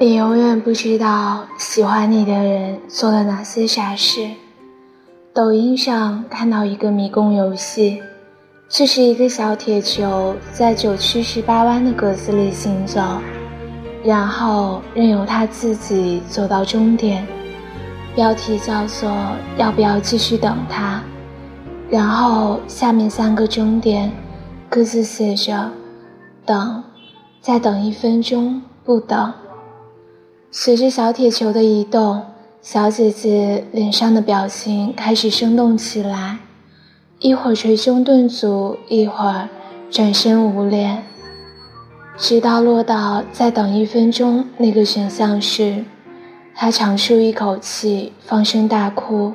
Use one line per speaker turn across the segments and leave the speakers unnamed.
你永远不知道喜欢你的人做了哪些傻事。抖音上看到一个迷宫游戏，这是一个小铁球在九曲十八弯的格子里行走，然后任由它自己走到终点。标题叫做“要不要继续等他”，然后下面三个终点各自写着“等”，再等一分钟，不等。随着小铁球的移动，小姐姐脸上的表情开始生动起来，一会儿捶胸顿足，一会儿转身捂脸，直到落到再等一分钟那个选项时，她长舒一口气，放声大哭。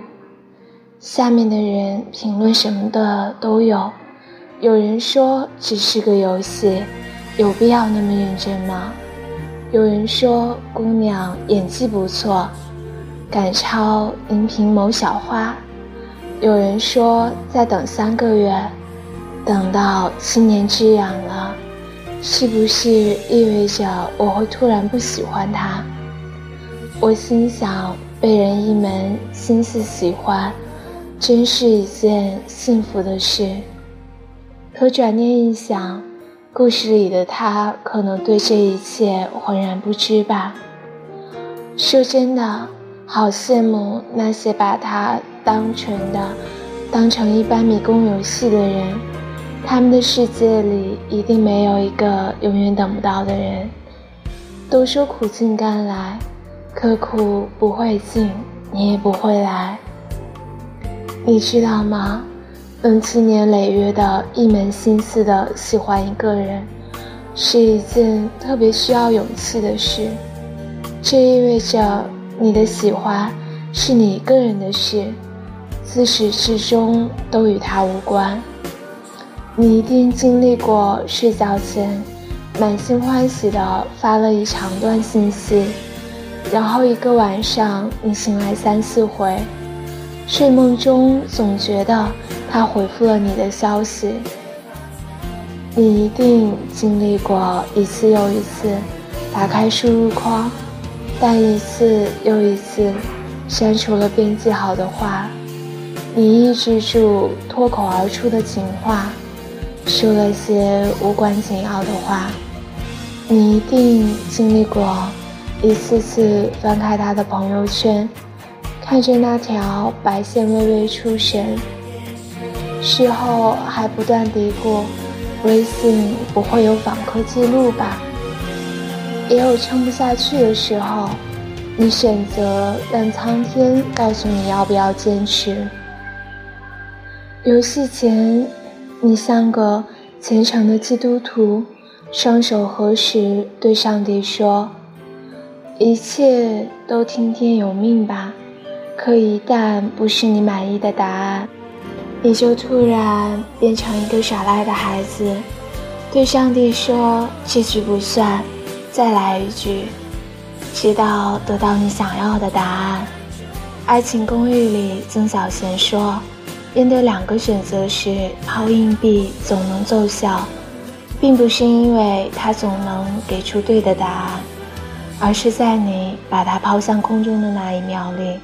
下面的人评论什么的都有，有人说只是个游戏，有必要那么认真吗？有人说姑娘演技不错，赶超荧屏某小花。有人说再等三个月，等到七年之痒了，是不是意味着我会突然不喜欢他？我心想，被人一门心思喜欢，真是一件幸福的事。可转念一想。故事里的他可能对这一切浑然不知吧。说真的，好羡慕那些把他当成的当成一般迷宫游戏的人，他们的世界里一定没有一个永远等不到的人。都说苦尽甘来，可苦不会尽，你也不会来。你知道吗？能七年累月的一门心思的喜欢一个人，是一件特别需要勇气的事。这意味着你的喜欢是你一个人的事，自始至终都与他无关。你一定经历过睡觉前满心欢喜的发了一长段信息，然后一个晚上你醒来三四回，睡梦中总觉得。他回复了你的消息，你一定经历过一次又一次打开输入框，但一次又一次删除了编辑好的话，你抑制住脱口而出的情话，说了些无关紧要的话。你一定经历过一次次翻开他的朋友圈，看着那条白线微微出神。事后还不断嘀咕：“微信不会有访客记录吧？”也有撑不下去的时候，你选择让苍天告诉你要不要坚持。游戏前，你像个虔诚的基督徒，双手合十对上帝说：“一切都听天由命吧。”可一旦不是你满意的答案，你就突然变成一个耍赖的孩子，对上帝说：“这句不算，再来一句，直到得到你想要的答案。”《爱情公寓》里，曾小贤说：“面对两个选择时，抛硬币总能奏效，并不是因为他总能给出对的答案，而是在你把它抛向空中的那一秒里，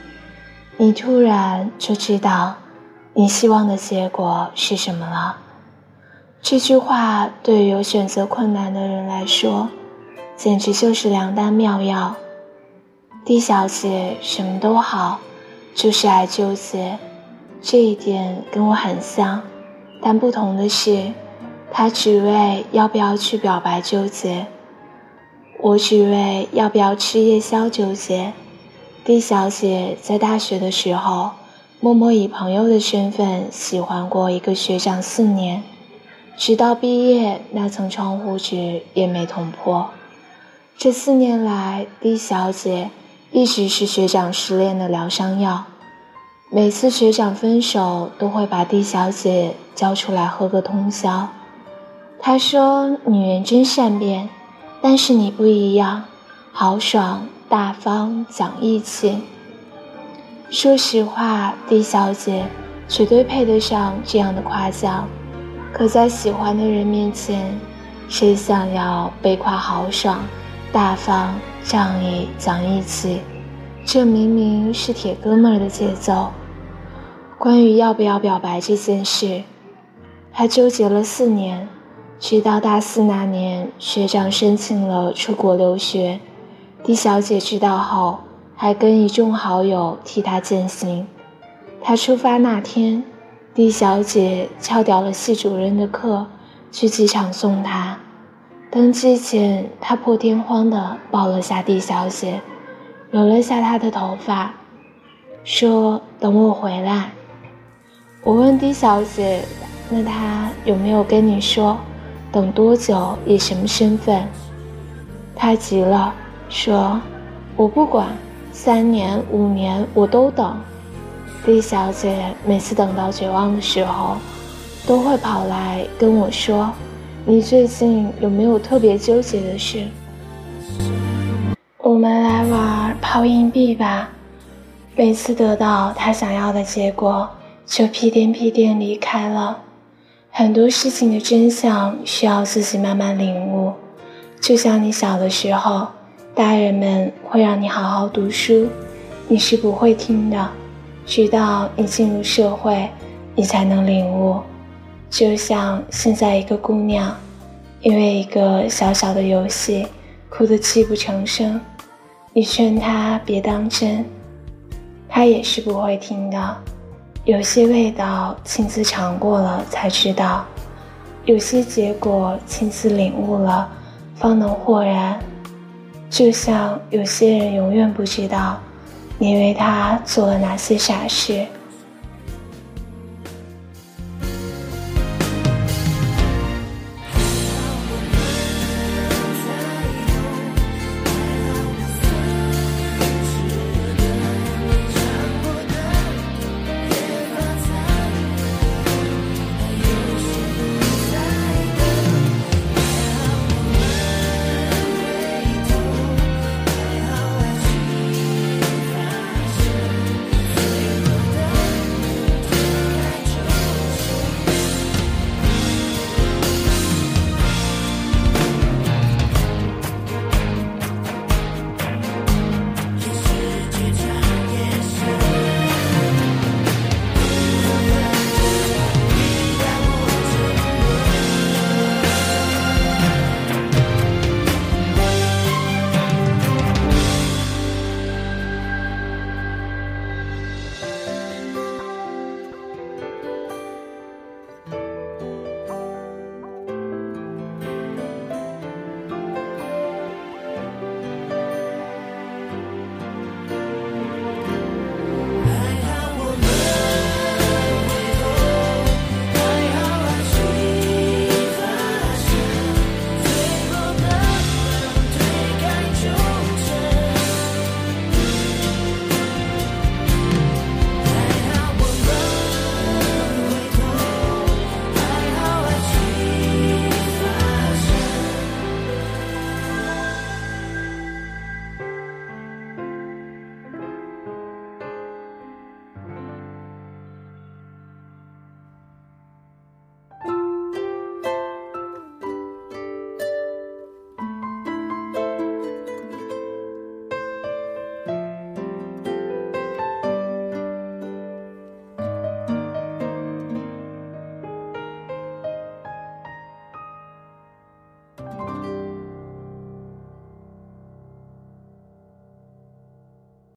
你突然就知道。”你希望的结果是什么了？这句话对于有选择困难的人来说，简直就是良丹妙药。D 小姐什么都好，就是爱纠结，这一点跟我很像，但不同的是，她只为要不要去表白纠结，我只为要不要吃夜宵纠结。D 小姐在大学的时候。默默以朋友的身份喜欢过一个学长四年，直到毕业，那层窗户纸也没捅破。这四年来，D 小姐一直是学长失恋的疗伤药。每次学长分手，都会把 D 小姐叫出来喝个通宵。他说：“女人真善变，但是你不一样，豪爽大方，讲义气。”说实话，D 小姐绝对配得上这样的夸奖。可在喜欢的人面前，谁想要被夸豪爽、大方、仗义讲义气，这明明是铁哥们儿的节奏。关于要不要表白这件事，他纠结了四年，直到大四那年，学长申请了出国留学，D 小姐知道后，还跟一众好友替他践行。他出发那天，D 小姐翘掉了系主任的课，去机场送他。登机前，他破天荒地抱了下 D 小姐，揉了下她的头发，说：“等我回来。”我问 D 小姐：“那他有没有跟你说，等多久，以什么身份？”她急了，说：“我不管，三年、五年我都等。”D 小姐每次等到绝望的时候，都会跑来跟我说。你最近有没有特别纠结的事？我们来玩抛硬币吧。每次得到他想要的结果，就屁颠屁颠离开了。很多事情的真相需要自己慢慢领悟。就像你小的时候，大人们会让你好好读书，你是不会听的。直到你进入社会，你才能领悟。就像现在一个姑娘，因为一个小小的游戏哭得泣不成声，你劝她别当真，她也是不会听的。有些味道亲自尝过了才知道，有些结果亲自领悟了方能豁然。就像有些人永远不知道，你为他做了哪些傻事。